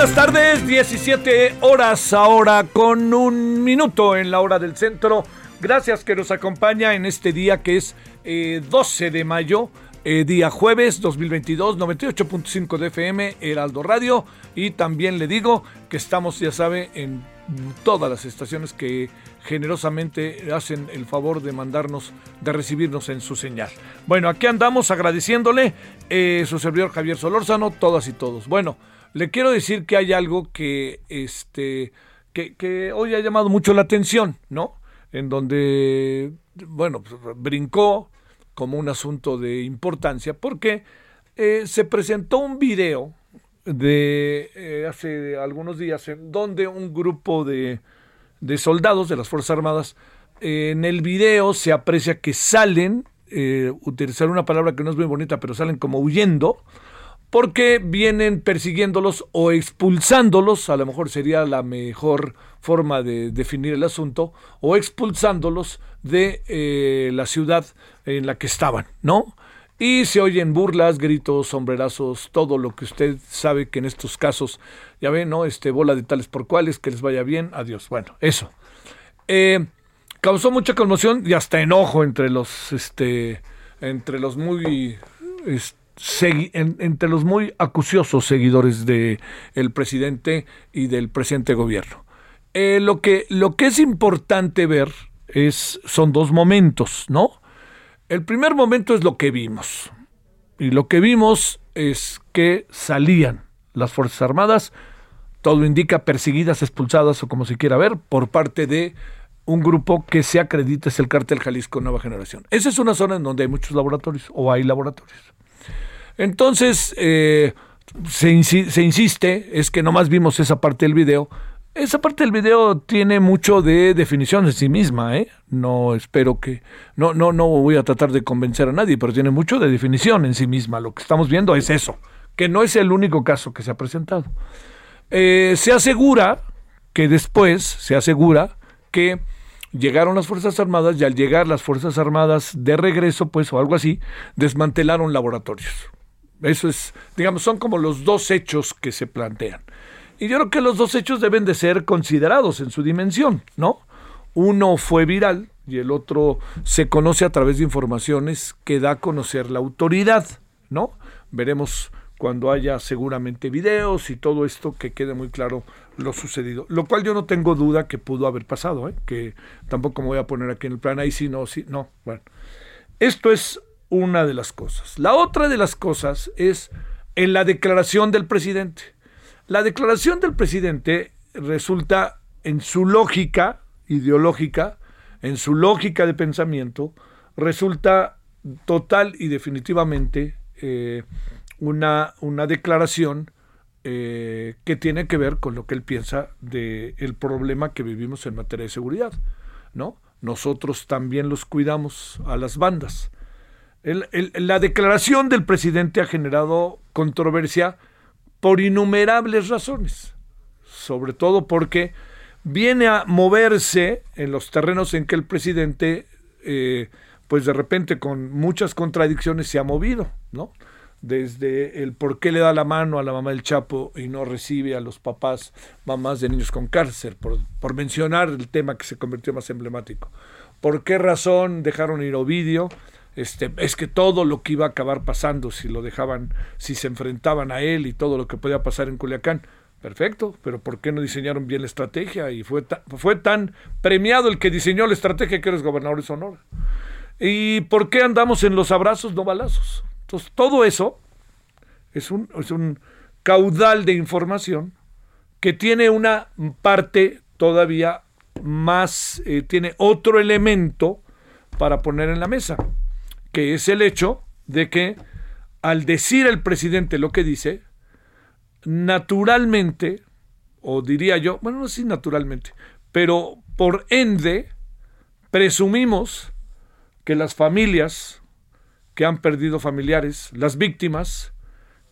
Buenas tardes, 17 horas ahora con un minuto en la hora del centro. Gracias que nos acompaña en este día que es eh, 12 de mayo, eh, día jueves 2022, 98.5 de FM, Heraldo Radio. Y también le digo que estamos, ya sabe, en todas las estaciones que generosamente hacen el favor de mandarnos, de recibirnos en su señal. Bueno, aquí andamos agradeciéndole eh, su servidor Javier Solórzano, todas y todos. Bueno, le quiero decir que hay algo que, este, que, hoy ha llamado mucho la atención, ¿no? En donde, bueno, pues, brincó como un asunto de importancia, porque eh, se presentó un video de eh, hace algunos días en donde un grupo de, de soldados de las Fuerzas Armadas, en el video se aprecia que salen, eh, utilizar una palabra que no es muy bonita, pero salen como huyendo, porque vienen persiguiéndolos o expulsándolos, a lo mejor sería la mejor forma de definir el asunto, o expulsándolos de eh, la ciudad en la que estaban, ¿no? Y se oyen burlas, gritos, sombrerazos, todo lo que usted sabe que en estos casos, ya ven, ¿no? Este, bola de tales por cuales, que les vaya bien, adiós. Bueno, eso. Eh, causó mucha conmoción y hasta enojo entre los, este, entre los muy, este, en- entre los muy acuciosos seguidores de el presidente y del presente gobierno. Eh, lo, que, lo que es importante ver es, son dos momentos, ¿no? El primer momento es lo que vimos. Y lo que vimos es que salían las Fuerzas Armadas, todo indica perseguidas, expulsadas o como se quiera ver, por parte de un grupo que se acredita es el cártel Jalisco Nueva Generación. Esa es una zona en donde hay muchos laboratorios o hay laboratorios. Entonces, eh, se, insi- se insiste, es que nomás vimos esa parte del video. Esa parte del video tiene mucho de definición en sí misma, ¿eh? No espero que. No, no, no voy a tratar de convencer a nadie, pero tiene mucho de definición en sí misma. Lo que estamos viendo es eso, que no es el único caso que se ha presentado. Eh, se asegura que después, se asegura que llegaron las Fuerzas Armadas y al llegar las Fuerzas Armadas de regreso, pues, o algo así, desmantelaron laboratorios. Eso es, digamos, son como los dos hechos que se plantean. Y yo creo que los dos hechos deben de ser considerados en su dimensión, ¿no? Uno fue viral y el otro se conoce a través de informaciones que da a conocer la autoridad, ¿no? Veremos cuando haya seguramente videos y todo esto que quede muy claro lo sucedido. Lo cual yo no tengo duda que pudo haber pasado, ¿eh? que tampoco me voy a poner aquí en el plan, ahí sí, no, sí, no. Bueno, esto es una de las cosas. La otra de las cosas es en la declaración del presidente. La declaración del presidente resulta en su lógica ideológica, en su lógica de pensamiento, resulta total y definitivamente eh, una, una declaración eh, que tiene que ver con lo que él piensa del el problema que vivimos en materia de seguridad. ¿no? Nosotros también los cuidamos a las bandas. La declaración del presidente ha generado controversia por innumerables razones, sobre todo porque viene a moverse en los terrenos en que el presidente, eh, pues de repente con muchas contradicciones se ha movido, ¿no? desde el por qué le da la mano a la mamá del Chapo y no recibe a los papás, mamás de niños con cárcel, por, por mencionar el tema que se convirtió más emblemático. ¿Por qué razón dejaron ir Ovidio? Este, es que todo lo que iba a acabar pasando si lo dejaban, si se enfrentaban a él y todo lo que podía pasar en Culiacán. Perfecto, pero ¿por qué no diseñaron bien la estrategia? Y fue, fue tan premiado el que diseñó la estrategia que eres gobernador de Sonora. ¿Y por qué andamos en los abrazos, no balazos? Entonces, todo eso es un, es un caudal de información que tiene una parte todavía más, eh, tiene otro elemento para poner en la mesa, que es el hecho de que al decir el presidente lo que dice, naturalmente, o diría yo, bueno, no sí naturalmente, pero por ende, presumimos que las familias que han perdido familiares, las víctimas,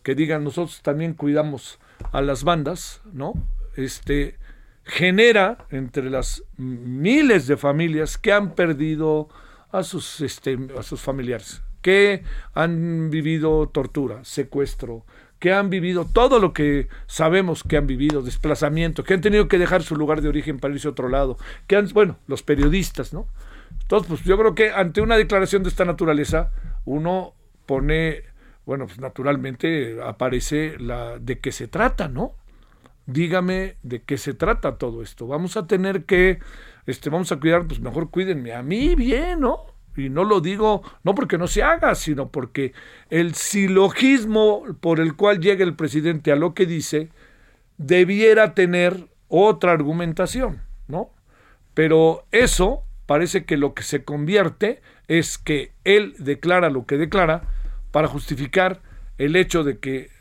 que digan nosotros también cuidamos a las bandas, ¿no? Este genera entre las miles de familias que han perdido a sus, este, a sus familiares, que han vivido tortura, secuestro, que han vivido todo lo que sabemos que han vivido, desplazamiento, que han tenido que dejar su lugar de origen para irse a otro lado, que han, bueno, los periodistas, ¿no? Entonces, pues yo creo que ante una declaración de esta naturaleza, uno pone, bueno, pues naturalmente aparece la de qué se trata, ¿no? Dígame de qué se trata todo esto. Vamos a tener que, este, vamos a cuidar, pues mejor cuídenme a mí bien, ¿no? Y no lo digo, no porque no se haga, sino porque el silogismo por el cual llega el presidente a lo que dice debiera tener otra argumentación, ¿no? Pero eso parece que lo que se convierte es que él declara lo que declara para justificar el hecho de que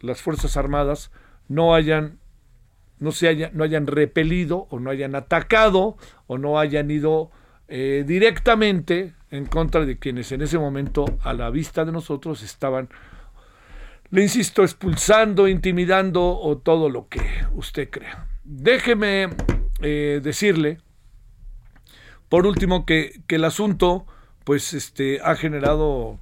las Fuerzas Armadas no hayan no se no hayan repelido o no hayan atacado o no hayan ido eh, directamente en contra de quienes en ese momento a la vista de nosotros estaban, le insisto, expulsando, intimidando o todo lo que usted crea. Déjeme eh, decirle por último, que, el asunto, pues, este, ha generado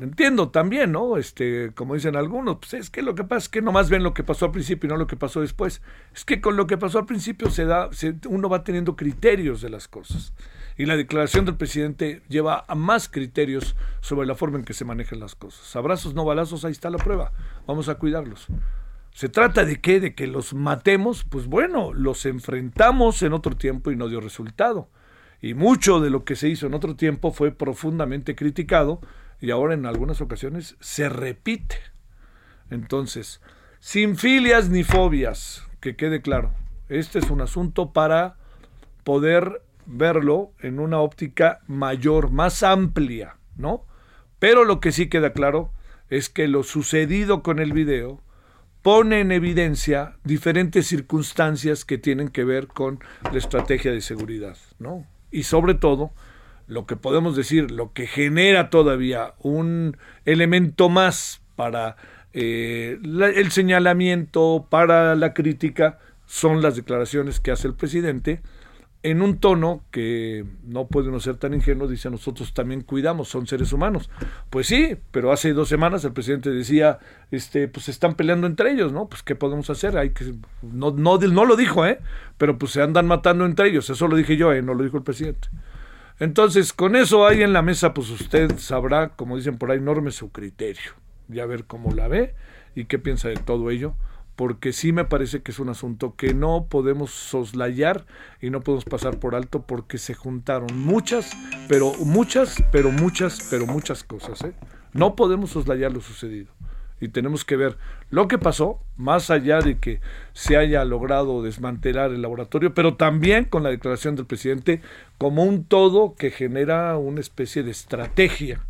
entiendo también, ¿no? Este, como dicen algunos, pues es que lo que pasa es que nomás ven lo que pasó al principio y no lo que pasó después. Es que con lo que pasó al principio se da, uno va teniendo criterios de las cosas. Y la declaración del presidente lleva a más criterios sobre la forma en que se manejan las cosas. Abrazos, no balazos, ahí está la prueba. Vamos a cuidarlos. ¿Se trata de qué? De que los matemos. Pues bueno, los enfrentamos en otro tiempo y no dio resultado y mucho de lo que se hizo en otro tiempo fue profundamente criticado y ahora en algunas ocasiones se repite. Entonces, sin filias ni fobias, que quede claro, este es un asunto para poder verlo en una óptica mayor, más amplia, ¿no? Pero lo que sí queda claro es que lo sucedido con el video pone en evidencia diferentes circunstancias que tienen que ver con la estrategia de seguridad, ¿no? y sobre todo lo que podemos decir, lo que genera todavía un elemento más para eh, el señalamiento, para la crítica, son las declaraciones que hace el presidente en un tono que no puede no ser tan ingenuo, dice nosotros también cuidamos, son seres humanos. Pues sí, pero hace dos semanas el presidente decía, este, pues están peleando entre ellos, ¿no? Pues qué podemos hacer, hay que, no, no, no lo dijo, ¿eh? Pero pues se andan matando entre ellos, eso lo dije yo, ¿eh? No lo dijo el presidente. Entonces, con eso ahí en la mesa, pues usted sabrá, como dicen por ahí, norme su criterio, ya ver cómo la ve y qué piensa de todo ello porque sí me parece que es un asunto que no podemos soslayar y no podemos pasar por alto porque se juntaron muchas, pero muchas, pero muchas, pero muchas cosas. ¿eh? No podemos soslayar lo sucedido. Y tenemos que ver lo que pasó, más allá de que se haya logrado desmantelar el laboratorio, pero también con la declaración del presidente como un todo que genera una especie de estrategia,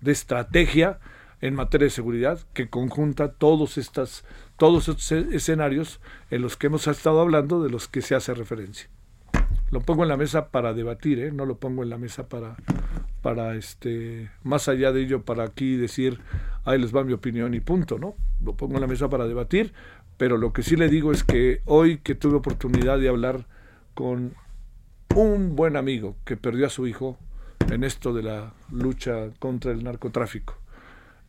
de estrategia en materia de seguridad que conjunta todos estas todos estos escenarios en los que hemos estado hablando, de los que se hace referencia. Lo pongo en la mesa para debatir, ¿eh? no lo pongo en la mesa para, para este, más allá de ello, para aquí decir, ahí les va mi opinión y punto, ¿no? Lo pongo en la mesa para debatir, pero lo que sí le digo es que hoy que tuve oportunidad de hablar con un buen amigo que perdió a su hijo en esto de la lucha contra el narcotráfico,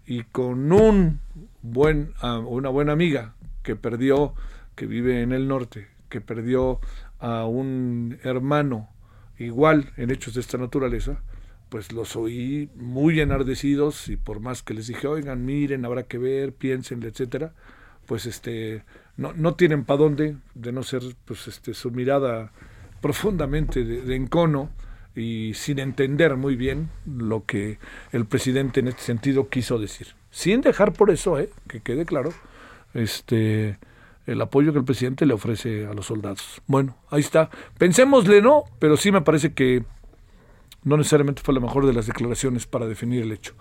y con un buen, ah, una buena amiga que perdió, que vive en el norte, que perdió a un hermano igual en hechos de esta naturaleza, pues los oí muy enardecidos y por más que les dije, oigan, miren, habrá que ver, piensen, etcétera, pues este no, no tienen para dónde, de no ser pues este su mirada profundamente de, encono y sin entender muy bien lo que el presidente en este sentido quiso decir. Sin dejar por eso, ¿eh? que quede claro, este el apoyo que el presidente le ofrece a los soldados. Bueno, ahí está. Pensémosle, ¿no? Pero sí me parece que no necesariamente fue la mejor de las declaraciones para definir el hecho.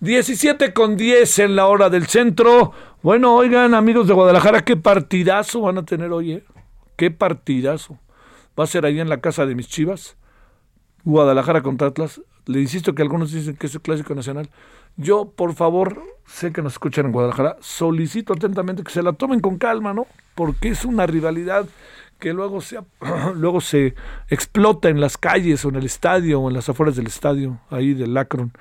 17 con 10 en la hora del centro. Bueno, oigan, amigos de Guadalajara, qué partidazo van a tener hoy, ¿eh? Qué partidazo. Va a ser ahí en la casa de mis chivas. Guadalajara contra Atlas. Le insisto que algunos dicen que es el clásico nacional. Yo, por favor, sé que nos escuchan en Guadalajara, solicito atentamente que se la tomen con calma, ¿no? Porque es una rivalidad que luego se, luego se explota en las calles o en el estadio o en las afueras del estadio, ahí del Lacron.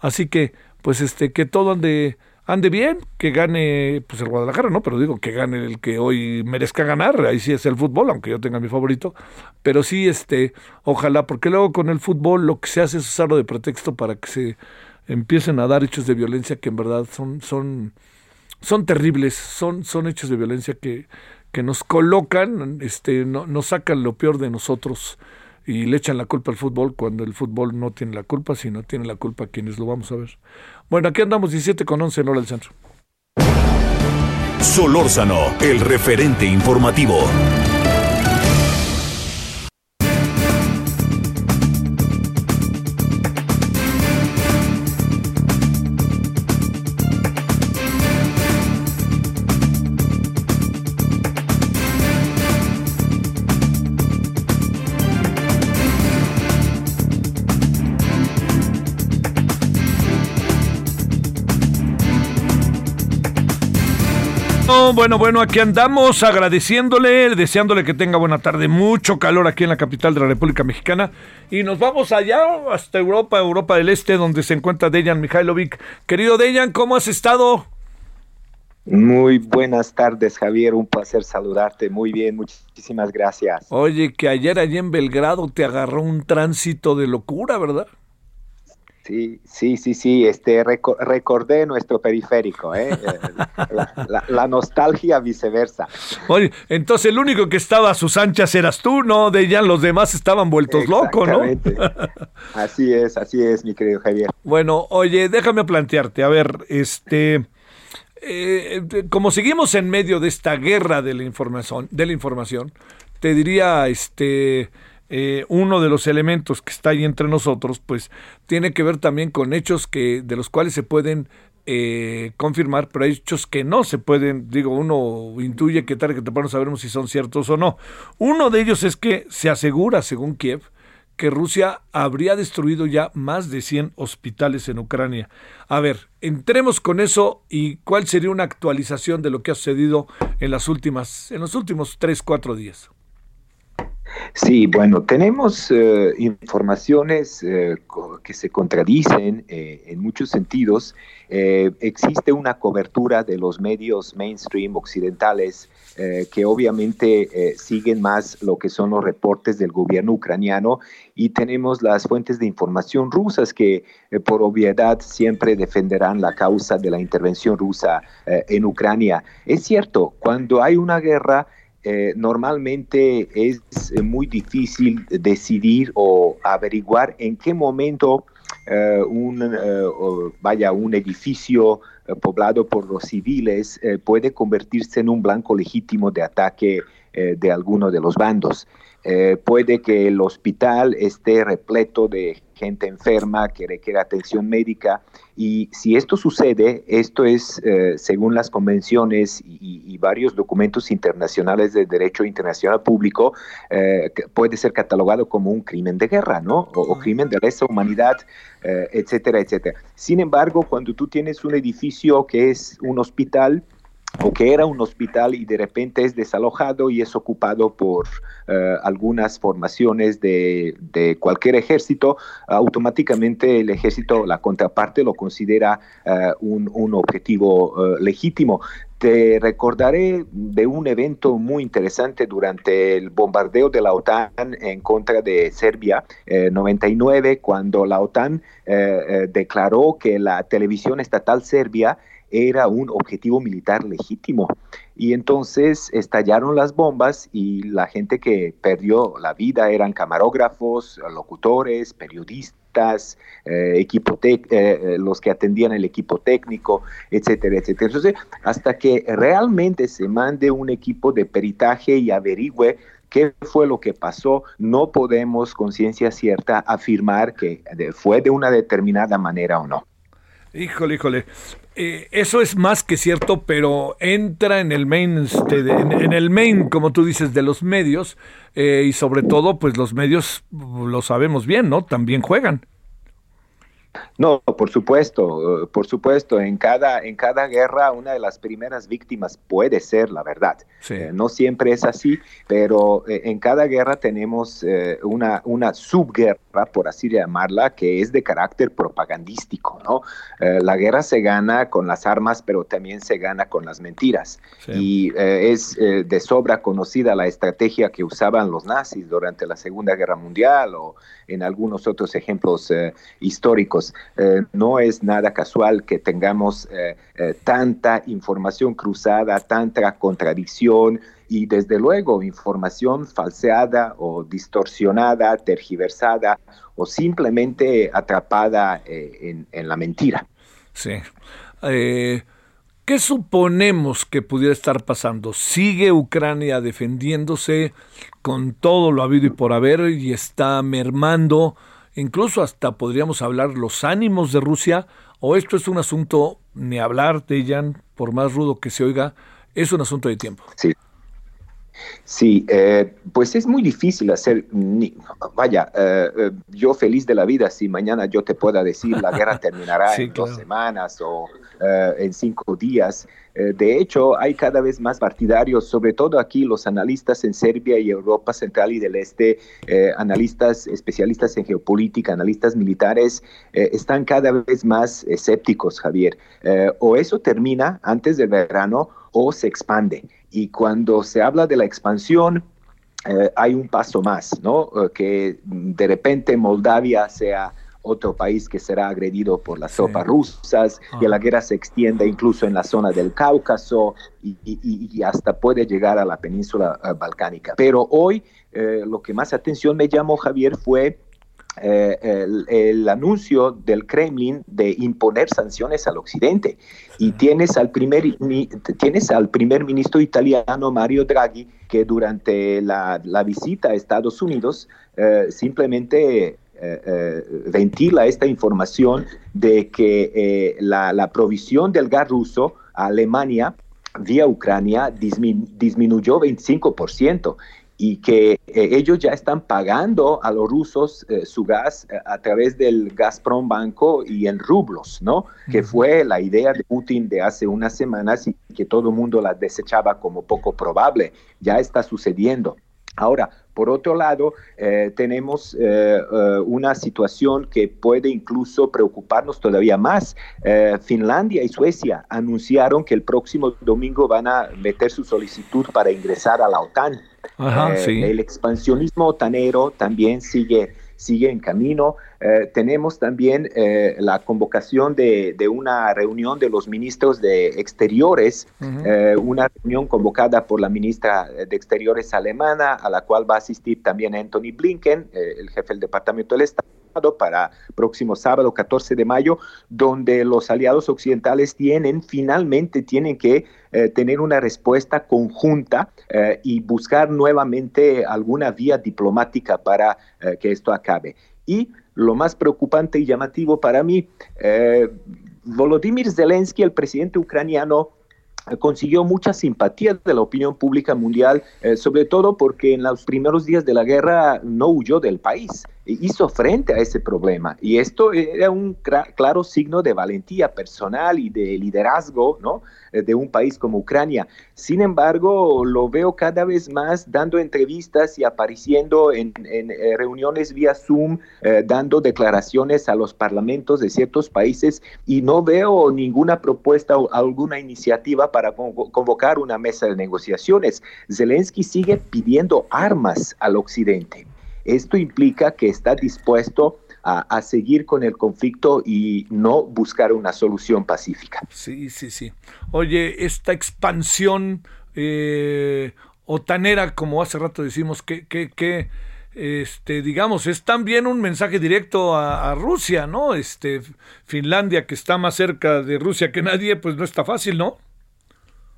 Así que, pues este, que todo ande, ande bien, que gane pues el Guadalajara, ¿no? Pero digo que gane el que hoy merezca ganar, ahí sí es el fútbol, aunque yo tenga mi favorito, pero sí, este, ojalá, porque luego con el fútbol lo que se hace es usarlo de pretexto para que se empiecen a dar hechos de violencia que en verdad son, son, son terribles, son, son hechos de violencia que, que nos colocan, este, no, nos sacan lo peor de nosotros y le echan la culpa al fútbol cuando el fútbol no tiene la culpa, sino tiene la culpa quienes lo vamos a ver. Bueno, aquí andamos 17 con 11 en hora del centro. Solórzano, el referente informativo. Bueno, bueno, aquí andamos agradeciéndole, deseándole que tenga buena tarde, mucho calor aquí en la capital de la República Mexicana y nos vamos allá hasta Europa, Europa del Este, donde se encuentra Dejan Mihailovic. Querido Dejan, ¿cómo has estado? Muy buenas tardes, Javier. Un placer saludarte. Muy bien, muchísimas gracias. Oye, que ayer allí en Belgrado te agarró un tránsito de locura, ¿verdad? Sí, sí, sí, sí, este, recordé nuestro periférico, ¿eh? la, nostalgia viceversa. Oye, entonces el único que estaba a sus anchas eras tú, ¿no? De ya los demás estaban vueltos locos, ¿no? así es, así es, mi querido Javier. Bueno, oye, déjame plantearte, a ver, este, eh, como seguimos en medio de esta guerra de la información, de la información, te diría, este eh, uno de los elementos que está ahí entre nosotros, pues tiene que ver también con hechos que de los cuales se pueden eh, confirmar, pero hay hechos que no se pueden, digo, uno intuye que tarde que temprano sabremos si son ciertos o no. Uno de ellos es que se asegura, según Kiev, que Rusia habría destruido ya más de 100 hospitales en Ucrania. A ver, entremos con eso y cuál sería una actualización de lo que ha sucedido en las últimas, en los últimos 3, 4 días. Sí, bueno, tenemos eh, informaciones eh, que se contradicen eh, en muchos sentidos. existe una cobertura de los medios mainstream occidentales que obviamente siguen más lo que son los reportes del gobierno ucraniano y tenemos las fuentes de información rusas que por obviedad siempre defenderán la causa de la intervención rusa en Ucrania. Es cierto, cuando hay una guerra, eh, normalmente es eh, muy difícil decidir o averiguar en qué momento eh, un, vaya, un edificio poblado por los civiles puede convertirse en un blanco legítimo de ataque de alguno de los bandos. Puede que el hospital esté repleto de gente enferma que requiere atención médica. Y si esto sucede, esto es, eh, según las convenciones y, varios documentos internacionales de derecho internacional público, eh, puede ser catalogado como un crimen de guerra, ¿no? O, crimen de lesa humanidad, eh, etcétera, etcétera. Sin embargo, cuando tú tienes un edificio que es un hospital, o que era un hospital y de repente es desalojado y es ocupado por eh, algunas formaciones de, cualquier ejército, automáticamente el ejército, la contraparte, lo considera eh, un, objetivo eh, legítimo. Te recordaré de un evento muy interesante durante el bombardeo de la OTAN en contra de Serbia, en 99, cuando la OTAN declaró que la televisión estatal serbia era un objetivo militar legítimo. Y entonces estallaron las bombas y la gente que perdió la vida eran camarógrafos, locutores, periodistas, eh, equipo eh, eh, los que atendían el equipo técnico, etcétera, etcétera. Entonces, hasta que realmente se mande un equipo de peritaje y averigüe qué fue lo que pasó, no podemos con ciencia cierta afirmar que fue de una determinada manera o no. Híjole, híjole. Eh, eso es más que cierto, pero entra en el main, este, en, el main, como tú dices, de los medios eh, y sobre todo, pues los medios lo sabemos bien, ¿no? También juegan. No, por supuesto, por supuesto. En cada, en cada guerra, una de las primeras víctimas puede ser la verdad. Eh, no siempre es así, pero eh, en cada guerra tenemos eh, una, una subguerra, por así llamarla, que es de carácter propagandístico. ¿no? la guerra se gana con las armas, pero también se gana con las mentiras. Y es de sobra conocida la estrategia que usaban los nazis durante la Segunda Guerra Mundial o en algunos otros ejemplos históricos. Eh, no es nada casual que tengamos eh, eh, tanta información cruzada, tanta contradicción y desde luego información falseada o distorsionada, tergiversada o simplemente atrapada en, la mentira. Sí. ¿Qué suponemos que pudiera estar pasando? ¿Sigue Ucrania defendiéndose con todo lo habido y por haber y está mermando? incluso hasta podríamos hablar los ánimos de Rusia, o esto es un asunto, ni hablar, Jan, por más rudo que se oiga, es un asunto de tiempo. Sí. Sí, eh, pues es muy difícil hacer, vaya, eh, eh, yo feliz de la vida si mañana yo te pueda decir la guerra terminará en dos semanas o en cinco días. de hecho, hay cada vez más partidarios, sobre todo aquí los analistas en Serbia y Europa Central y del Este, analistas especialistas en geopolítica, analistas militares, están cada vez más escépticos, Javier. o eso termina antes del verano o se expande. Y cuando se habla de la expansión, eh, hay un paso más, ¿no? Eh, que de repente Moldavia sea otro país que será agredido por las tropas rusas, que la guerra se extienda incluso en la zona del Cáucaso y, hasta puede llegar a la península eh, balcánica. Pero hoy lo que más atención me llamó, Javier, fue eh, el, anuncio del Kremlin de imponer sanciones al Occidente. Y tienes al, primer, tienes al primer ministro italiano Mario Draghi, que durante la, visita a Estados Unidos eh, simplemente eh, ventila esta información de que la, la, provisión del gas ruso a Alemania vía Ucrania disminuyó 25% y que eh, ellos ya están pagando a los rusos eh, su gas eh, a través del Gazprom Banco y en rublos, ¿no? Que fue la idea de Putin de hace unas semanas y que todo el mundo la desechaba como poco probable. Ya está sucediendo. Ahora, por otro lado, tenemos una situación que puede incluso preocuparnos todavía más. Finlandia y Suecia anunciaron que el próximo domingo van a meter su solicitud para ingresar a la OTAN. Eh, el expansionismo otanero también sigue, sigue en camino. Eh, tenemos también eh, la convocación de, una reunión de los ministros de Exteriores, una reunión convocada por la ministra de Exteriores alemana, a la cual va a asistir también Anthony Blinken, el jefe del Departamento del Estado para próximo sábado 14 de mayo, donde los aliados occidentales tienen, finalmente tienen que eh, tener una respuesta conjunta eh, y buscar nuevamente alguna vía diplomática para eh, que esto acabe. Y lo más preocupante y llamativo para mí, Volodymyr Zelensky, el presidente ucraniano, consiguió mucha simpatía de la opinión pública mundial, sobre todo porque en los primeros días de la guerra no huyó del país. Hizo frente a ese problema. Y esto era un claro signo de valentía personal y de liderazgo ¿no? Eh, de un país como Ucrania. Sin embargo, lo veo cada vez más dando entrevistas y apareciendo en, eh, reuniones vía Zoom, eh, dando declaraciones a los parlamentos de ciertos países y no veo ninguna propuesta o alguna iniciativa para convocar una mesa de negociaciones. Zelensky sigue pidiendo armas al occidente. Esto implica que está dispuesto a, seguir con el conflicto y no buscar una solución pacífica. Sí, sí, sí. Oye, esta expansión eh, otanera, como hace rato decimos, que, que, este, digamos, es también un mensaje directo a, Rusia, ¿no? Este, Finlandia, que está más cerca de Rusia que nadie, pues no está fácil, ¿no?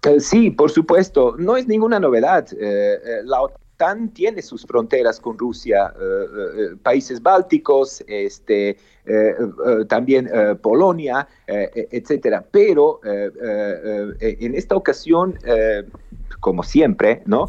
Eh, sí, por supuesto, no es ninguna novedad. Eh, la OTAN tiene sus fronteras con Rusia, eh, eh, países bálticos, este, eh, también Polonia, etcétera. Pero en esta ocasión, como siempre, ¿no?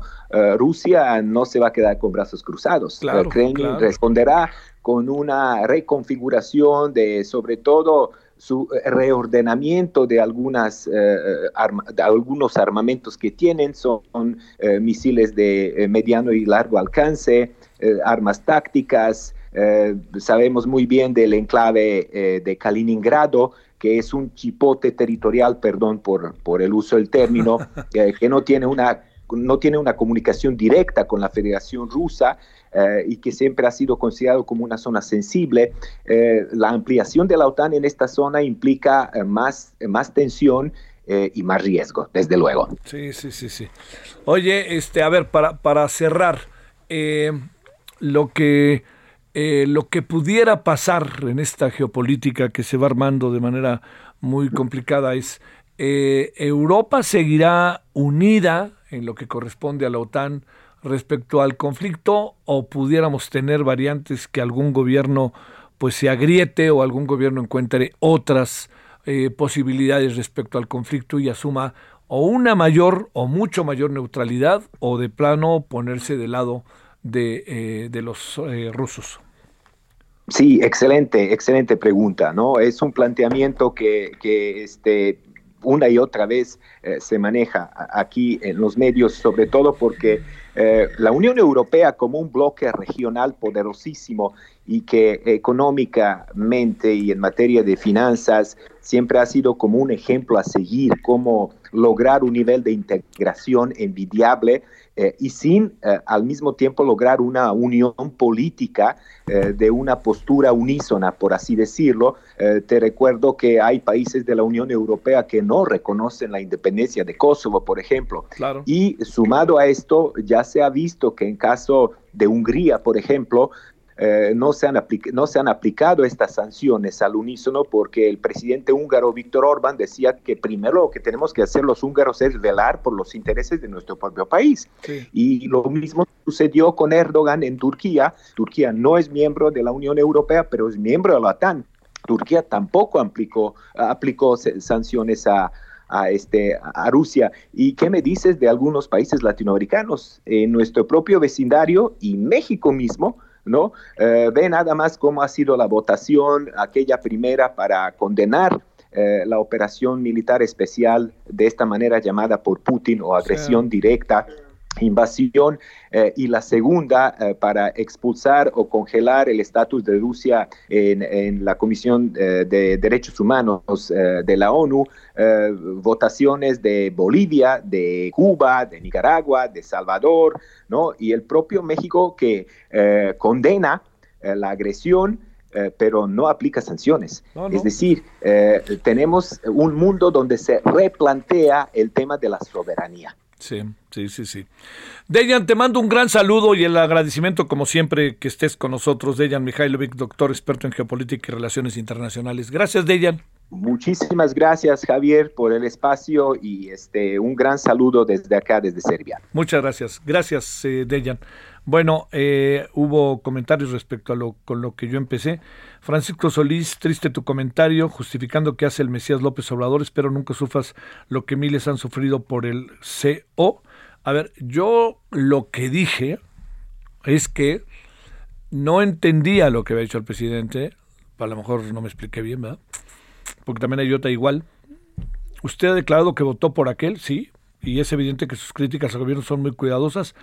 Rusia no se va a quedar con brazos cruzados. Claro, Kremlin responderá con una reconfiguración de, sobre todo, su eh, reordenamiento de, algunas, eh, eh, de algunos armamentos que tienen, son misiles de mediano y largo alcance, armas tácticas, sabemos muy bien del enclave de Kaliningrado, que es un chipote territorial, perdón por, por el uso del término, que no tiene una no tiene una comunicación directa con la Federación Rusa, eh, y que siempre ha sido considerado como una zona sensible, eh, la ampliación de la OTAN en esta zona implica eh, más, más tensión y más riesgo, desde luego. Sí, sí, sí, sí. Oye, este, a ver, para, para cerrar, lo que lo que pudiera pasar en esta geopolítica que se va armando de manera muy complicada es Europa seguirá unida en lo que corresponde a la OTAN respecto al conflicto o pudiéramos tener variantes que algún gobierno pues se agriete o algún gobierno encuentre otras eh, posibilidades respecto al conflicto y asuma o una mayor o mucho mayor neutralidad o de plano ponerse del lado de, eh, de los eh, rusos. Sí, excelente, excelente pregunta, ¿no? Es un planteamiento que, que este, una y otra vez se maneja aquí en los medios, sobre todo porque eh, la Unión Europea como un bloque regional poderosísimo y que económicamente y en materia de finanzas siempre ha sido como un ejemplo a seguir, cómo lograr un nivel de integración envidiable eh, y sin eh, al mismo tiempo lograr una unión política eh, de una postura unísona, por así decirlo. te recuerdo que hay países de la Unión Europea que no reconocen la independencia de Kosovo, por ejemplo. Y sumado a esto, ya se ha visto que en caso de Hungría, por ejemplo, eh, no, se han no se han aplicado estas sanciones al unísono porque el presidente húngaro Víctor Orbán decía que primero lo que tenemos que hacer los húngaros es velar por los intereses de nuestro propio país. Y lo mismo sucedió con Erdogan en Turquía. Turquía no es miembro de la Unión Europea, pero es miembro de la OTAN. Turquía tampoco aplicó, aplicó sanciones a, a, este, a Rusia. ¿Y qué me dices de algunos países latinoamericanos? En nuestro propio vecindario y México mismo, ¿no? Eh, ve nada más cómo ha sido la votación, aquella primera para condenar eh, la operación militar especial de esta manera llamada por Putin o agresión directa invasión eh, y la segunda eh, para expulsar o congelar el estatus de Rusia en, la Comisión eh, de Derechos Humanos de la ONU, votaciones de Bolivia, de Cuba, de Nicaragua, de Salvador, ¿no? y el propio México que condena la agresión. pero no aplica sanciones. Es decir, tenemos un mundo donde se replantea el tema de la soberanía. Sí, sí, sí, sí. Dejan, te mando un gran saludo y el agradecimiento, como siempre, que estés con nosotros. Dejan Mihailovic, doctor experto en geopolítica y relaciones internacionales. Gracias, Dejan. Muchísimas gracias, Javier, por el espacio y este un gran saludo desde acá, desde Serbia. Muchas gracias. Gracias, eh, Dejan. Bueno, eh, hubo comentarios respecto a lo con lo que yo empecé. Francisco Solís, triste tu comentario, justificando que hace el Mesías López Obrador. Espero nunca sufras lo que miles han sufrido por el CO. A ver, yo lo que dije es que no entendía lo que había dicho el presidente, a lo mejor no me expliqué bien, ¿verdad? Porque también hay otra igual. Usted ha declarado que votó por aquel, sí, y es evidente que sus críticas al gobierno son muy cuidadosas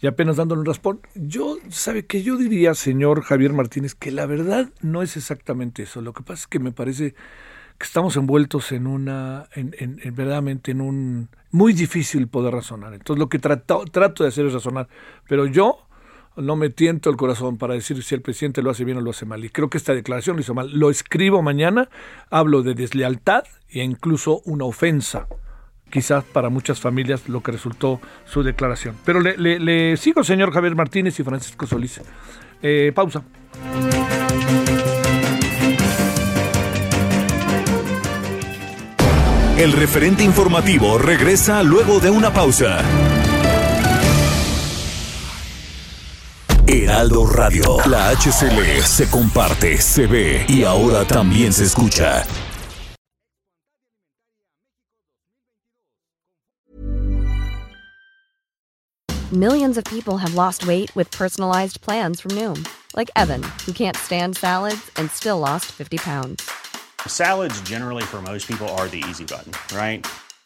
y apenas dándole un raspón. Yo, ¿sabe qué? Yo diría, señor Javier Martínez, que la verdad no es exactamente eso. Lo que pasa es que me parece que estamos envueltos en una, en, en, verdaderamente en un, muy difícil poder razonar. Entonces lo que trato, trato de hacer es razonar, pero yo no me tiento el corazón para decir si el presidente lo hace bien o lo hace mal. Y creo que esta declaración lo hizo mal. Lo escribo mañana, hablo de deslealtad e incluso una ofensa quizás para muchas familias lo que resultó su declaración. Pero le, le, sigo, señor Javier Martínez y Francisco Solís. Eh, pausa. El referente informativo regresa luego de una pausa. Heraldo Radio, la HCL se comparte, se ve y ahora también se escucha. Millions of people have lost weight with personalized plans from Noom, like Evan, who can't stand salads and still lost 50 pounds. Salads, generally, for most people, are the easy button, right?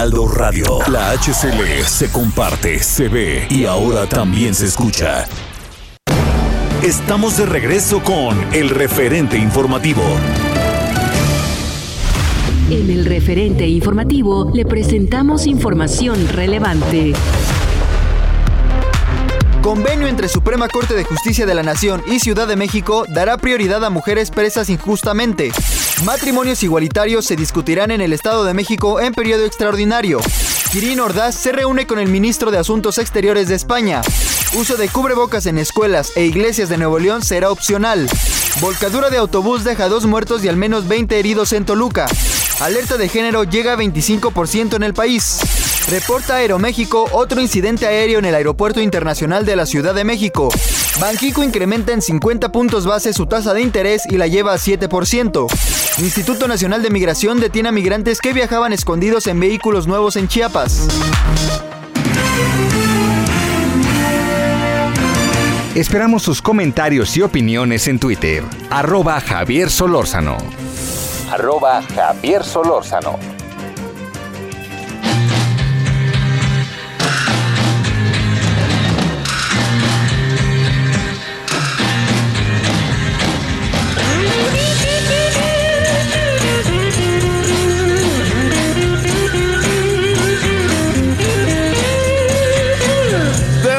Radio. La HCL se comparte, se ve y ahora también se escucha. Estamos de regreso con el referente informativo. En el referente informativo le presentamos información relevante. Convenio entre Suprema Corte de Justicia de la Nación y Ciudad de México dará prioridad a mujeres presas injustamente. Matrimonios igualitarios se discutirán en el Estado de México en periodo extraordinario. Kirin Ordaz se reúne con el ministro de Asuntos Exteriores de España. Uso de cubrebocas en escuelas e iglesias de Nuevo León será opcional. Volcadura de autobús deja dos muertos y al menos 20 heridos en Toluca. Alerta de género llega a 25% en el país. Reporta Aeroméxico otro incidente aéreo en el Aeropuerto Internacional de la Ciudad de México. Banquico incrementa en 50 puntos base su tasa de interés y la lleva a 7%. Instituto Nacional de Migración detiene a migrantes que viajaban escondidos en vehículos nuevos en Chiapas. Esperamos sus comentarios y opiniones en Twitter. Arroba Javier Solórzano. Arroba Javier Solórzano.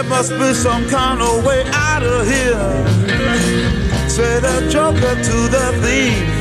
must be some kind of way out of here. Say the joker to the thief.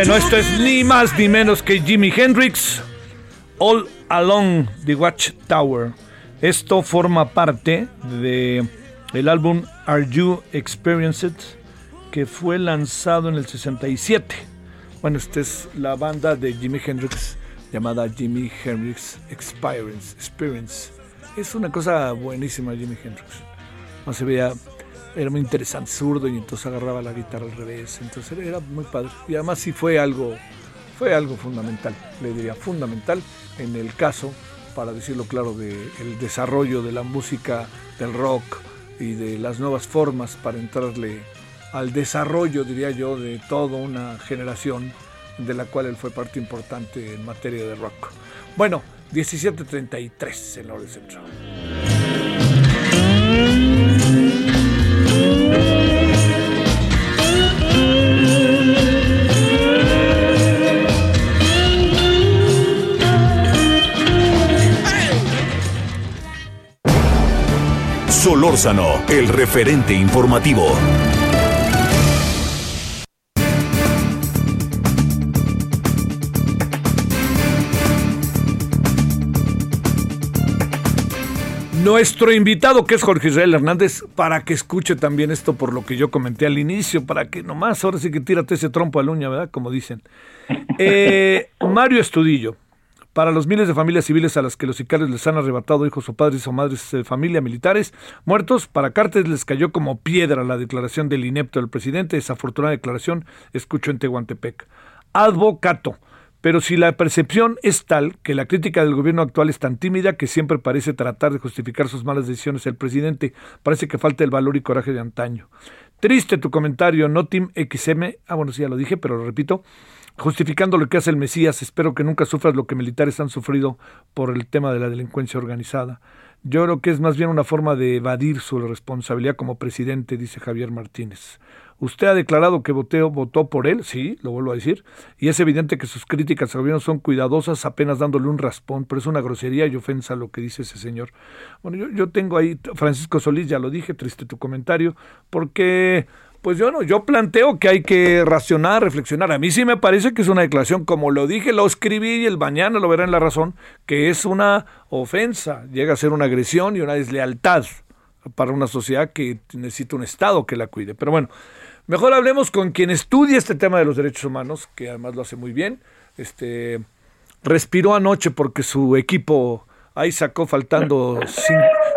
Bueno, to esto es ni más ni menos que Jimi Hendrix, All Along the Watchtower. Esto forma parte de el álbum Are You Experienced que fue lanzado en el 67. Bueno, esta es la banda de Jimi Hendrix llamada Jimi Hendrix Experience. Experience. Es una cosa buenísima Jimi Hendrix. No se veía, era muy interesante, zurdo y entonces agarraba la guitarra al revés. Entonces era muy padre. Y además sí fue algo, fue algo fundamental, le diría fundamental en el caso, para decirlo claro, del desarrollo de la música, del rock y de las nuevas formas para entrarle al desarrollo, diría yo, de toda una generación de la cual él fue parte importante en materia de rock. Bueno, 17.33 en la hora central. Solórzano, el referente informativo. Nuestro invitado, que es Jorge Israel Hernández, para que escuche también esto por lo que yo comenté al inicio, para que nomás ahora sí que tírate ese trompo a la uña, ¿verdad? Como dicen. Eh, Mario Estudillo, para los miles de familias civiles a las que los sicarios les han arrebatado hijos o padres o madres de familia militares muertos, para Cartes les cayó como piedra la declaración del inepto del presidente, desafortunada declaración, escucho en Tehuantepec. Advocato. Pero si la percepción es tal que la crítica del gobierno actual es tan tímida que siempre parece tratar de justificar sus malas decisiones el presidente, parece que falta el valor y coraje de antaño. Triste tu comentario, no Team XM, ah bueno, sí ya lo dije, pero lo repito, justificando lo que hace el Mesías, espero que nunca sufras lo que militares han sufrido por el tema de la delincuencia organizada. Yo creo que es más bien una forma de evadir su responsabilidad como presidente, dice Javier Martínez. Usted ha declarado que voteo, votó por él, sí, lo vuelvo a decir, y es evidente que sus críticas al gobierno son cuidadosas, apenas dándole un raspón, pero es una grosería y ofensa lo que dice ese señor. Bueno, yo, yo tengo ahí, Francisco Solís, ya lo dije, triste tu comentario, porque pues yo no, yo planteo que hay que racionar, reflexionar. A mí sí me parece que es una declaración, como lo dije, lo escribí y el mañana lo verá en la razón, que es una ofensa, llega a ser una agresión y una deslealtad para una sociedad que necesita un Estado que la cuide. Pero bueno, Mejor hablemos con quien estudia este tema de los derechos humanos, que además lo hace muy bien. Este respiró anoche porque su equipo ahí sacó faltando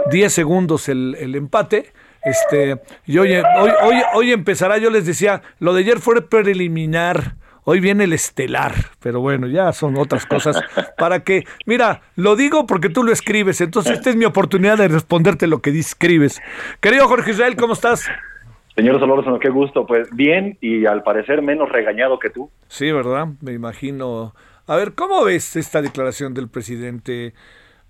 10 segundos el, el, empate. Este, y hoy, hoy, hoy, hoy empezará, yo les decía, lo de ayer fue preliminar. Hoy viene el estelar, pero bueno, ya son otras cosas. Para que, mira, lo digo porque tú lo escribes, entonces esta es mi oportunidad de responderte lo que escribes. Querido Jorge Israel, ¿cómo estás? Señor Solórzano, qué gusto. Pues bien y al parecer menos regañado que tú. Sí, ¿verdad? Me imagino. A ver, ¿cómo ves esta declaración del presidente?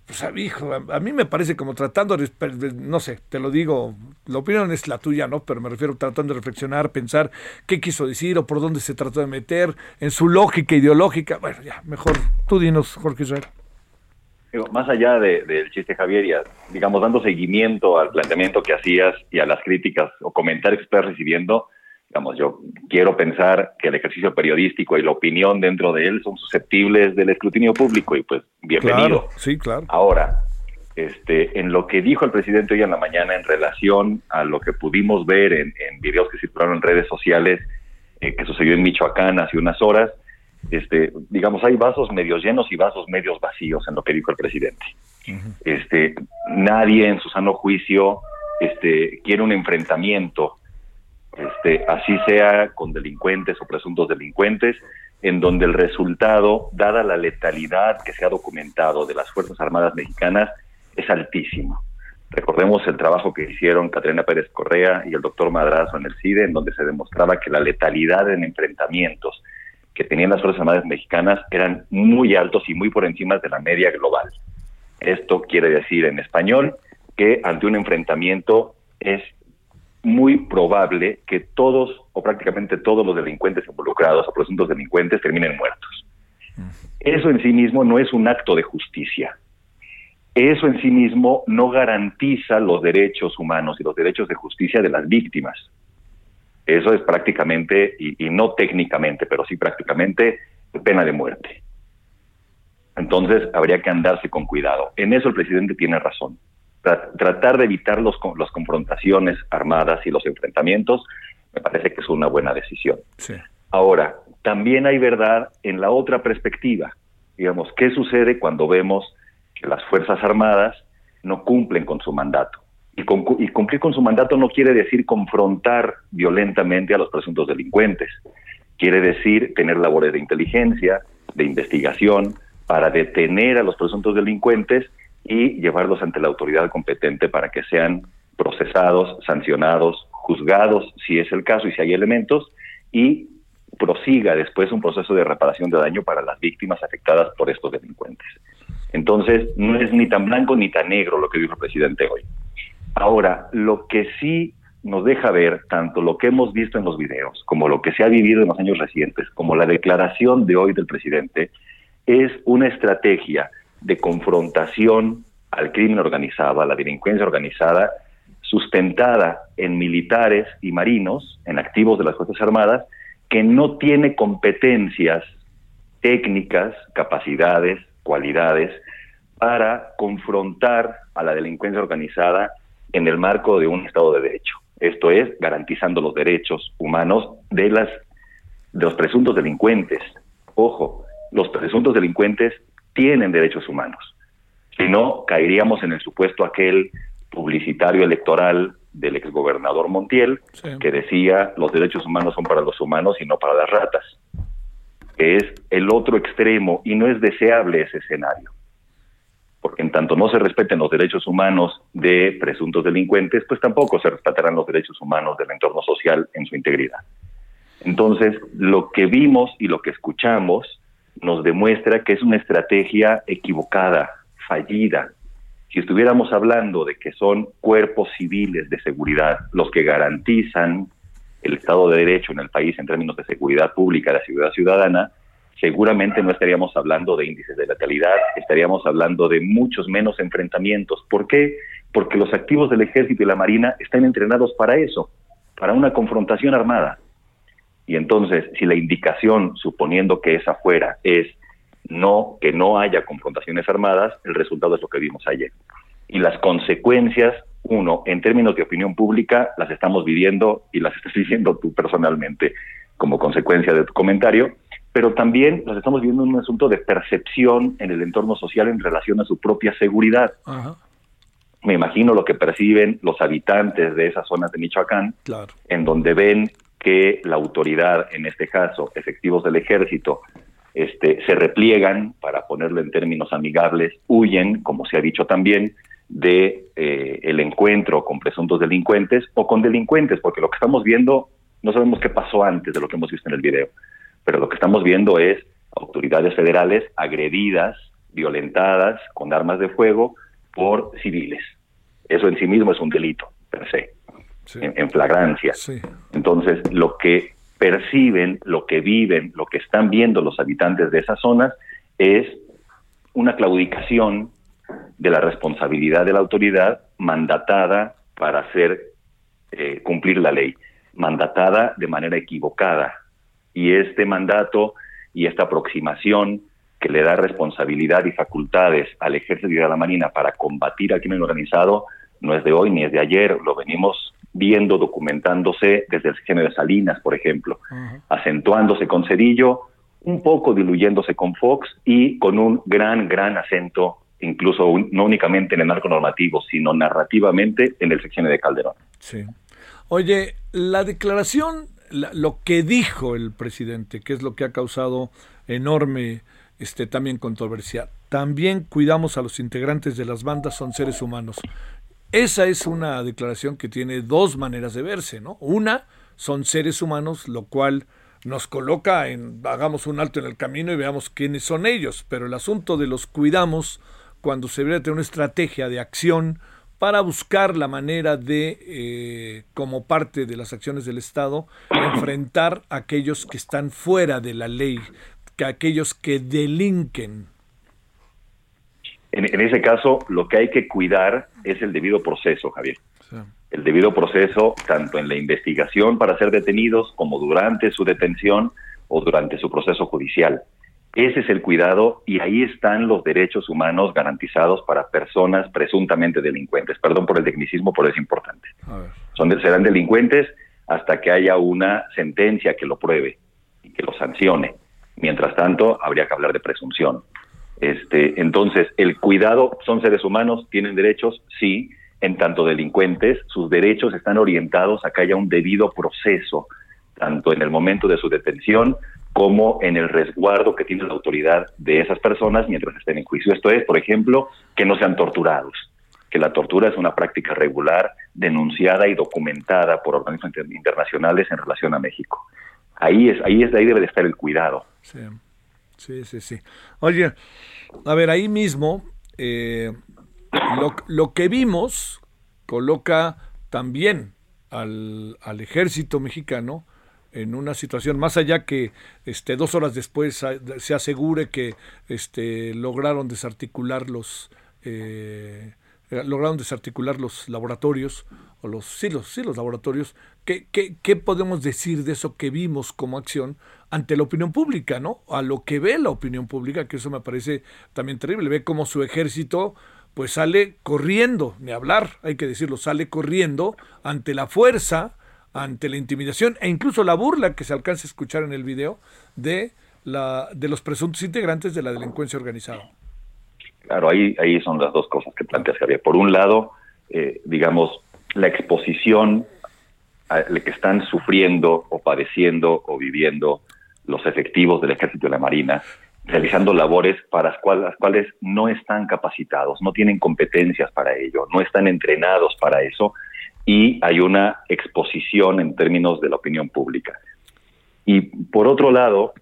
Pues, hijo, a, mí me parece como tratando de, no sé, te lo digo, la opinión es la tuya, ¿no? Pero me refiero tratando de reflexionar, pensar qué quiso decir o por dónde se trató de meter en su lógica ideológica. Bueno, ya, mejor tú dinos, Jorge Israel más allá del chiste Javier, y digamos, dando seguimiento al planteamiento que hacías y a las críticas o comentarios que estás recibiendo, digamos, yo quiero pensar que el ejercicio periodístico y la opinión dentro de él son susceptibles del escrutinio público y pues bienvenido. sí, claro. Ahora, este, en lo que dijo el presidente hoy en la mañana en relación a lo que pudimos ver en, en videos que circularon en redes sociales eh, que sucedió en Michoacán hace unas horas, este, digamos, hay vasos medios llenos y vasos medios vacíos en lo que dijo el presidente. Este, nadie en su sano juicio este, quiere un enfrentamiento, este, así sea con delincuentes o presuntos delincuentes, en donde el resultado, dada la letalidad que se ha documentado de las Fuerzas Armadas mexicanas, es altísimo. Recordemos el trabajo que hicieron Caterina Pérez Correa y el doctor Madrazo en el CIDE, en donde se demostraba que la letalidad en enfrentamientos que tenían las Fuerzas Armadas mexicanas eran muy altos y muy por encima de la media global. Esto quiere decir en español que ante un enfrentamiento es muy probable que todos o prácticamente todos los delincuentes involucrados o presuntos delincuentes terminen muertos. Eso en sí mismo no es un acto de justicia. Eso en sí mismo no garantiza los derechos humanos y los derechos de justicia de las víctimas. Eso es prácticamente, y, no técnicamente, pero sí prácticamente, pena de muerte. Entonces habría que andarse con cuidado. En eso el presidente tiene razón. Tratar de evitar los, las confrontaciones armadas y los enfrentamientos me parece que es una buena decisión. Ahora, también hay verdad en la otra perspectiva. Digamos, ¿qué sucede cuando vemos que las Fuerzas Armadas no cumplen con su mandato? Y, cumplir con su mandato no quiere decir confrontar violentamente a los presuntos delincuentes. Quiere decir tener labores de inteligencia, de investigación, para detener a los presuntos delincuentes y llevarlos ante la autoridad competente para que sean procesados, sancionados juzgados si es el caso y si hay elementos, y prosiga después un proceso de reparación de daño para las víctimas afectadas por estos delincuentes. Entonces, no es ni tan blanco ni tan negro lo que dijo el presidente hoy. Ahora, lo que sí nos deja ver tanto lo que hemos visto en los videos, como lo que se ha vivido en los años recientes, como la declaración de hoy del presidente, es una estrategia de confrontación al crimen organizado, a la delincuencia organizada, sustentada en militares y marinos, en activos de las Fuerzas Armadas, que no tiene competencias técnicas, capacidades, cualidades para confrontar a la delincuencia organizada en el marco de un Estado de Derecho. Esto es, garantizando los derechos humanos de, las, de los presuntos delincuentes. Ojo, los presuntos delincuentes tienen derechos humanos. Si no, caeríamos en el supuesto aquel publicitario electoral del exgobernador Montiel, que decía los derechos humanos son para los humanos y no para las ratas. Es el otro extremo y no es deseable ese escenario. Porque en tanto no se respeten los derechos humanos de presuntos delincuentes, pues tampoco se respetarán los derechos humanos del entorno social en su integridad. Entonces, lo que vimos y lo que escuchamos nos demuestra que es una estrategia equivocada, fallida, si estuviéramos hablando de que son cuerpos civiles de seguridad los que garantizan el Estado de Derecho en el país en términos de seguridad pública, de seguridad ciudadana, seguramente no estaríamos hablando de índices de letalidad, estaríamos hablando de muchos menos enfrentamientos. ¿Por qué? Porque los activos del ejército y la marina están entrenados para eso, para una confrontación armada. Y entonces, si la indicación, suponiendo que es afuera, es no que no haya confrontaciones armadas, el resultado es lo que vimos ayer. Y las consecuencias, uno, en términos de opinión pública, las estamos viviendo y las estás viviendo tú personalmente como consecuencia de tu comentario, pero también las estamos viendo en un asunto de percepción en el entorno social en relación a su propia seguridad. Me imagino lo que perciben los habitantes de esas zonas de Michoacán, en donde ven que la autoridad, en este caso, efectivos del ejército, este, se repliegan, para ponerlo en términos amigables, huyen, como se ha dicho también, de eh, el encuentro con presuntos delincuentes o con delincuentes, porque lo que estamos viendo, no sabemos qué pasó antes de lo que hemos visto en el video, pero lo que estamos viendo es autoridades federales agredidas, violentadas con armas de fuego por civiles. Eso en sí mismo es un delito, per se, en, flagrancia. Entonces, lo que perciben, lo que viven, lo que están viendo los habitantes de esas zonas es una claudicación de la responsabilidad de la autoridad mandatada para hacer eh, cumplir la ley, mandatada de manera equivocada. Y este mandato y esta aproximación que le da responsabilidad y facultades al ejército y a la marina para combatir al crimen organizado no es de hoy ni es de ayer, lo venimos viendo, documentándose desde el género de Salinas, por ejemplo, acentuándose con Cedillo, un poco diluyéndose con Fox y con un gran, gran acento, incluso no únicamente en el marco normativo, sino narrativamente en el sexenio de Calderón. Sí. Oye, la declaración, lo que dijo el presidente, que es lo que ha causado enorme este, también controversia. También cuidamos a los integrantes de las bandas, son seres humanos. Esa es una declaración que tiene dos maneras de verse, ¿no? Una, son seres humanos, lo cual nos coloca en, hagamos un alto en el camino y veamos quiénes son ellos, pero el asunto de los cuidamos, cuando se debe tener una estrategia de acción para buscar la manera de, eh, como parte de las acciones del Estado, enfrentar a aquellos que están fuera de la ley, que aquellos que delinquen, en, ese caso, lo que hay que cuidar es el debido proceso, Javier. El debido proceso, tanto en la investigación para ser detenidos como durante su detención o durante su proceso judicial. Ese es el cuidado y ahí están los derechos humanos garantizados para personas presuntamente delincuentes. Perdón por el tecnicismo, pero es importante. Son, serán delincuentes hasta que haya una sentencia que lo pruebe y que lo sancione. Mientras tanto, habría que hablar de presunción. Este, entonces, el cuidado, son seres humanos, tienen derechos, sí, en tanto delincuentes, sus derechos están orientados a que haya un debido proceso, tanto en el momento de su detención como en el resguardo que tiene la autoridad de esas personas mientras estén en juicio. Esto es, por ejemplo, que no sean torturados, que la tortura es una práctica regular, denunciada y documentada por organismos internacionales en relación a México. Ahí es, ahí es, ahí debe de estar el cuidado. Sí, sí, sí. sí. Oye, a ver, ahí mismo, eh, lo, lo que vimos coloca también al, al ejército mexicano en una situación más allá que este dos horas después se asegure que este lograron desarticular los eh, lograron desarticular los laboratorios o los sí los sí los laboratorios ¿qué, qué, qué podemos decir de eso que vimos como acción ante la opinión pública no a lo que ve la opinión pública que eso me parece también terrible ve cómo su ejército pues sale corriendo, ni hablar, hay que decirlo, sale corriendo ante la fuerza, ante la intimidación e incluso la burla que se alcanza a escuchar en el video de, la, de los presuntos integrantes de la delincuencia organizada. Claro, ahí, ahí son las dos cosas que plantea Javier. Por un lado, eh, digamos, la exposición a que están sufriendo o padeciendo o viviendo los efectivos del ejército y la marina realizando labores para las cuales, las cuales no están capacitados, no tienen competencias para ello, no están entrenados para eso y hay una exposición en términos de la opinión pública. Y por otro lado,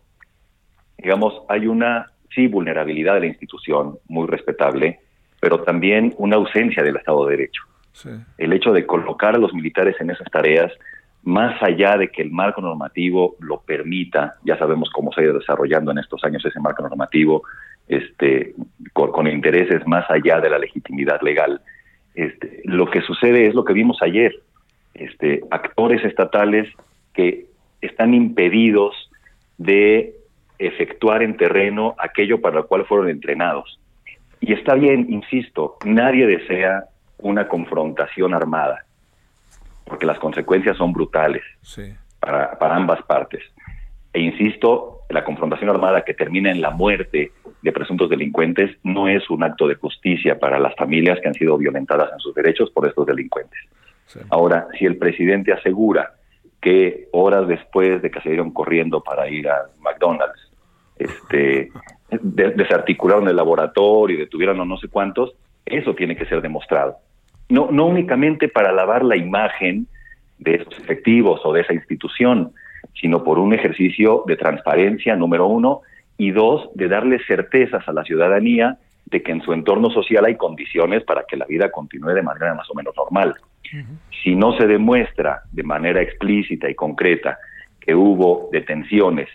digamos, hay una, sí, vulnerabilidad de la institución, muy respetable, pero también una ausencia del Estado de Derecho. El hecho de colocar a los militares en esas tareas más allá de que el marco normativo lo permita, ya sabemos cómo se ha ido desarrollando en estos años ese marco normativo, este, con, intereses más allá de la legitimidad legal. Este, lo que sucede es lo que vimos ayer, este, actores estatales que están impedidos de efectuar en terreno aquello para lo cual fueron entrenados. Y está bien, insisto, nadie desea una confrontación armada porque las consecuencias son brutales para, para ambas partes. E insisto, la confrontación armada que termina en la muerte de presuntos delincuentes no es un acto de justicia para las familias que han sido violentadas en sus derechos por estos delincuentes. Ahora, si el presidente asegura que horas después de que se dieron corriendo para ir a McDonald's, este, desarticularon el laboratorio y detuvieron a no sé cuántos, eso tiene que ser demostrado no, no únicamente para lavar la imagen de esos efectivos o de esa institución, sino por un ejercicio de transparencia, número uno, y dos, de darle certezas a la ciudadanía de que en su entorno social hay condiciones para que la vida continúe de manera más o menos normal. Si no se demuestra de manera explícita y concreta que hubo detenciones,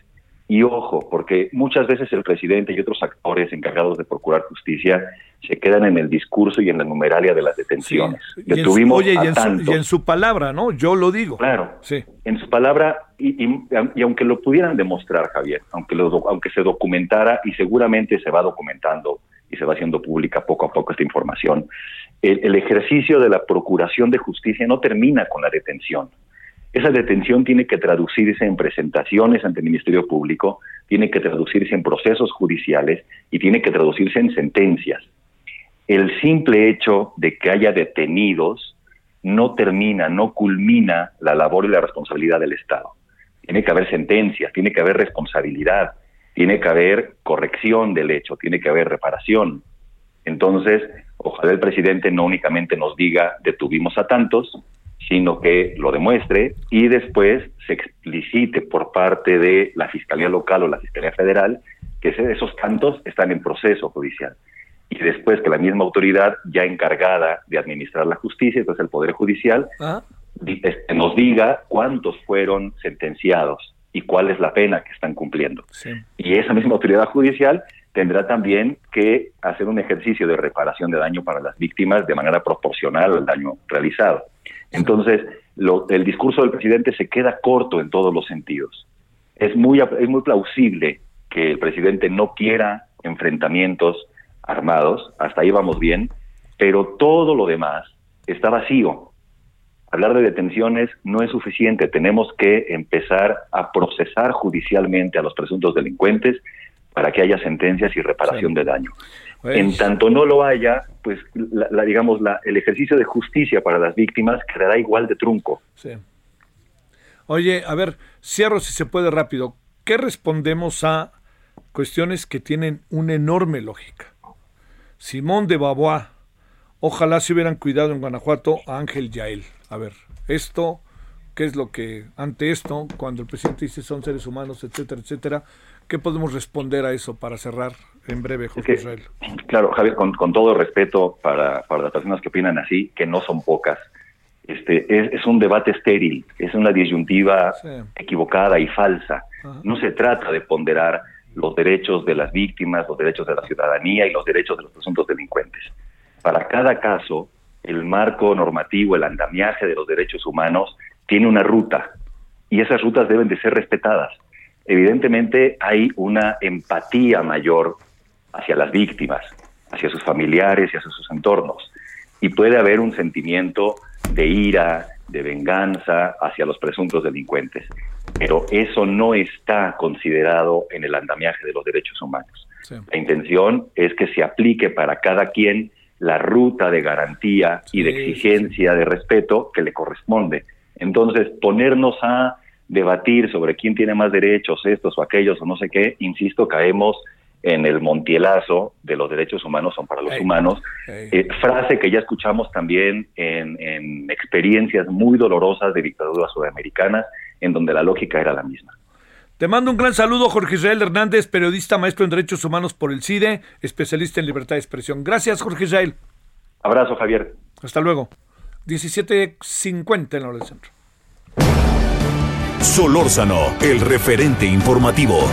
y ojo, porque muchas veces el presidente y otros actores encargados de procurar justicia se quedan en el discurso y en la numeralia de las detenciones. Detuvimos oye, y en, su, y en, su, palabra, ¿no? Yo lo digo. Claro. Sí. En su palabra, y, y, aunque lo pudieran demostrar, Javier, aunque, lo, aunque se documentara, y seguramente se va documentando y se va haciendo pública poco a poco esta información, el, el ejercicio de la procuración de justicia no termina con la detención. Esa detención tiene que traducirse en presentaciones ante el Ministerio Público, tiene que traducirse en procesos judiciales y tiene que traducirse en sentencias el simple hecho de que haya detenidos no termina, no culmina la labor y la responsabilidad del Estado. Tiene que haber sentencias, tiene que haber responsabilidad, tiene que haber corrección del hecho, tiene que haber reparación. Entonces, ojalá el presidente no únicamente nos diga detuvimos a tantos, sino que lo demuestre y después se explicite por parte de la Fiscalía Local o la Fiscalía Federal que esos tantos están en proceso judicial y después que la misma autoridad ya encargada de administrar la justicia, entonces el Poder Judicial, ah. este, nos diga cuántos fueron sentenciados y cuál es la pena que están cumpliendo. Y esa misma autoridad judicial tendrá también que hacer un ejercicio de reparación de daño para las víctimas de manera proporcional al daño realizado. Entonces, lo, el discurso del presidente se queda corto en todos los sentidos. Es muy, es muy plausible que el presidente no quiera enfrentamientos armados, hasta ahí vamos bien, pero todo lo demás está vacío. Hablar de detenciones no es suficiente, tenemos que empezar a procesar judicialmente a los presuntos delincuentes para que haya sentencias y reparación de daño. Pues en tanto no lo haya, pues la, digamos la, el ejercicio de justicia para las víctimas quedará igual de trunco. Sí. Oye, a ver, cierro si se puede rápido. ¿Qué respondemos a cuestiones que tienen una enorme lógica? Simón de Beauvoir Ojalá se hubieran cuidado en Guanajuato a Ángel Yael. A ver, esto, ¿qué es lo que, ante esto, cuando el presidente dice son seres humanos, etcétera, etcétera, ¿qué podemos responder a eso para cerrar en breve, Jorge Israel? Claro, Javier, con, todo respeto para, para las personas que opinan así, que no son pocas, este, es, un debate estéril, es una disyuntiva equivocada y falsa. No se trata de ponderar los derechos de las víctimas, los derechos de la ciudadanía y los derechos de los presuntos delincuentes. Para cada caso, el marco normativo, el andamiaje de los derechos humanos tiene una ruta y esas rutas deben de ser respetadas. Evidentemente hay una empatía mayor hacia las víctimas, hacia sus familiares y hacia sus entornos. Y puede haber un sentimiento de ira, de venganza hacia los presuntos delincuentes. Pero eso no está considerado en el andamiaje de los derechos humanos. La intención es que se aplique para cada quien la ruta de garantía y de exigencia de respeto que le corresponde. Entonces, ponernos a debatir sobre quién tiene más derechos, estos o aquellos o no sé qué, insisto, caemos en el montielazo de los derechos humanos son para los humanos, eh, frase que ya escuchamos también en, en, experiencias muy dolorosas de dictaduras sudamericanas, en donde la lógica era la misma. Te mando un gran saludo, Jorge Israel Hernández, periodista, maestro en Derechos Humanos por el CIDE, especialista en libertad de expresión. Gracias, Jorge Israel. Abrazo, Javier. Hasta luego. 17.50 en la hora del centro. Solórzano, el referente informativo.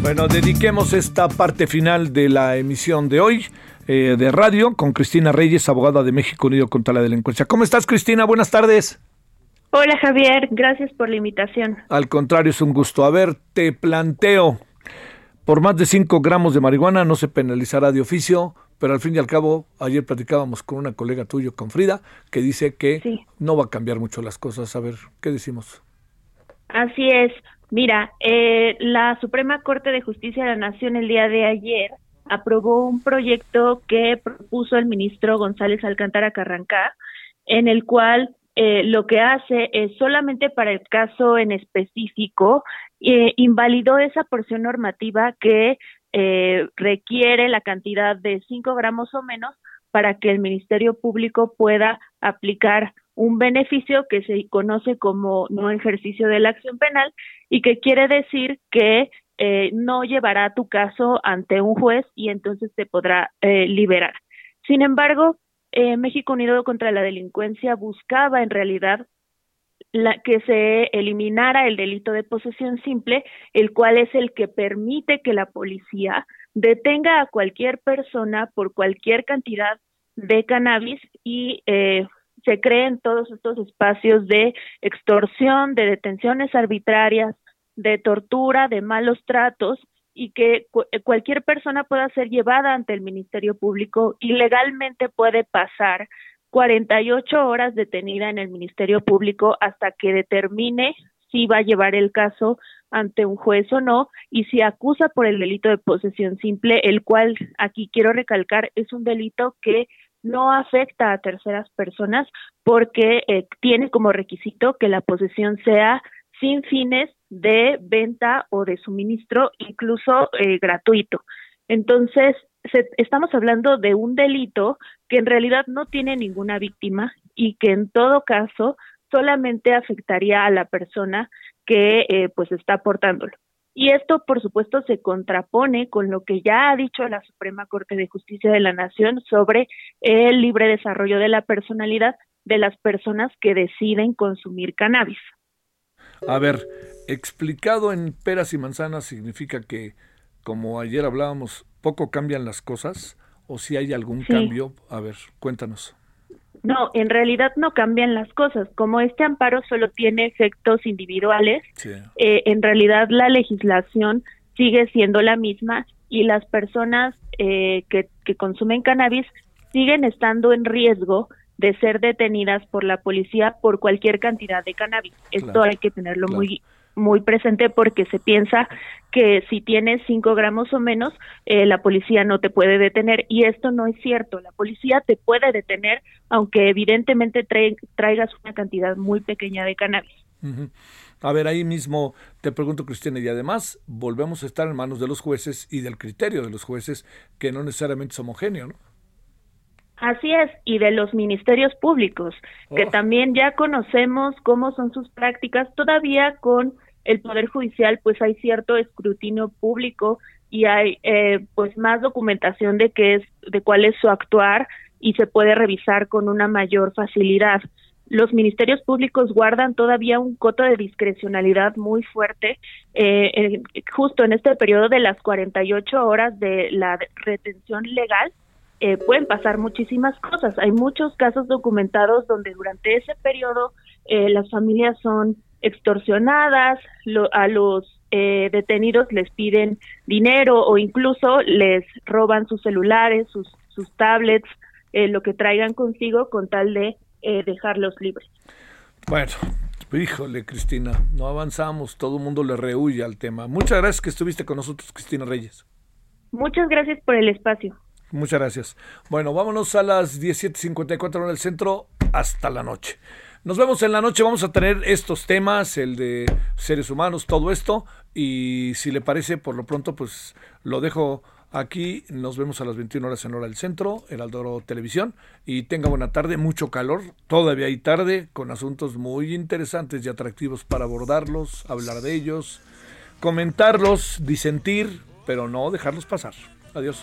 Bueno, dediquemos esta parte final de la emisión de hoy eh, de radio con Cristina Reyes, abogada de México Unido contra la Delincuencia. ¿Cómo estás, Cristina? Buenas tardes. Hola, Javier. Gracias por la invitación. Al contrario, es un gusto. A ver, te planteo, por más de 5 gramos de marihuana no se penalizará de oficio, pero al fin y al cabo, ayer platicábamos con una colega tuyo, con Frida, que dice que no va a cambiar mucho las cosas. A ver, ¿qué decimos? Así es. Mira, eh, la Suprema Corte de Justicia de la Nación el día de ayer aprobó un proyecto que propuso el ministro González Alcántara Carrancá, en el cual eh, lo que hace es solamente para el caso en específico, eh, invalidó esa porción normativa que eh, requiere la cantidad de 5 gramos o menos para que el Ministerio Público pueda aplicar un beneficio que se conoce como no ejercicio de la acción penal y que quiere decir que eh, no llevará tu caso ante un juez y entonces te podrá eh, liberar. Sin embargo, eh, México Unido contra la Delincuencia buscaba en realidad la, que se eliminara el delito de posesión simple, el cual es el que permite que la policía detenga a cualquier persona por cualquier cantidad de cannabis y eh, se creen todos estos espacios de extorsión, de detenciones arbitrarias, de tortura, de malos tratos y que eh, cualquier persona pueda ser llevada ante el Ministerio Público y legalmente puede pasar 48 horas detenida en el Ministerio Público hasta que determine si va a llevar el caso ante un juez o no y si acusa por el delito de posesión simple, el cual aquí quiero recalcar es un delito que no afecta a terceras personas porque eh, tiene como requisito que la posesión sea sin fines de venta o de suministro, incluso eh, gratuito. Entonces, estamos hablando de un delito que en realidad no tiene ninguna víctima y que en todo caso solamente afectaría a la persona que eh, pues está aportándolo. Y esto, por supuesto, se contrapone con lo que ya ha dicho la Suprema Corte de Justicia de la Nación sobre el libre desarrollo de la personalidad de las personas que deciden consumir cannabis. A ver, explicado en peras y manzanas significa que, como ayer hablábamos, poco cambian las cosas o si hay algún cambio. A ver, cuéntanos. No, en realidad no cambian las cosas. Como este amparo solo tiene efectos individuales, eh, en realidad la legislación sigue siendo la misma y las personas eh, que, que consumen cannabis siguen estando en riesgo de ser detenidas por la policía por cualquier cantidad de cannabis. Esto hay que tenerlo muy muy presente porque se piensa que si tienes 5 gramos o menos, eh, la policía no te puede detener y esto no es cierto. La policía te puede detener aunque evidentemente traigas una cantidad muy pequeña de cannabis. A ver, ahí mismo te pregunto, Cristina, y además volvemos a estar en manos de los jueces y del criterio de los jueces, que no necesariamente es homogéneo, ¿no? Así es, y de los ministerios públicos, que Oh. también ya conocemos cómo son sus prácticas, todavía con el Poder Judicial, pues hay cierto escrutinio público y hay eh, pues más documentación de qué es, de cuál es su actuar y se puede revisar con una mayor facilidad. Los ministerios públicos guardan todavía un coto de discrecionalidad muy fuerte, eh, justo en este periodo de las 48 horas de la retención legal, eh, pueden pasar muchísimas cosas. Hay muchos casos documentados donde durante ese periodo eh, las familias son extorsionadas, lo- a los eh, detenidos les piden dinero o incluso les roban sus celulares, sus, sus tablets, eh, lo que traigan consigo con tal de eh, dejarlos libres. Bueno, híjole, Cristina, no avanzamos, todo el mundo le rehuye al tema. Muchas gracias que estuviste con nosotros, Cristina Reyes. Muchas gracias por el espacio. Muchas gracias. Bueno, vámonos a las 17.54 en el centro hasta la noche. Nos vemos en la noche, vamos a tener estos temas, el de seres humanos, todo esto, y si le parece, por lo pronto, pues lo dejo aquí, nos vemos a las 21 horas en hora del centro, Heraldo Televisión, y tenga buena tarde, mucho calor, todavía hay tarde, con asuntos muy interesantes y atractivos para abordarlos, hablar de ellos, comentarlos, disentir, pero no dejarlos pasar. Adiós.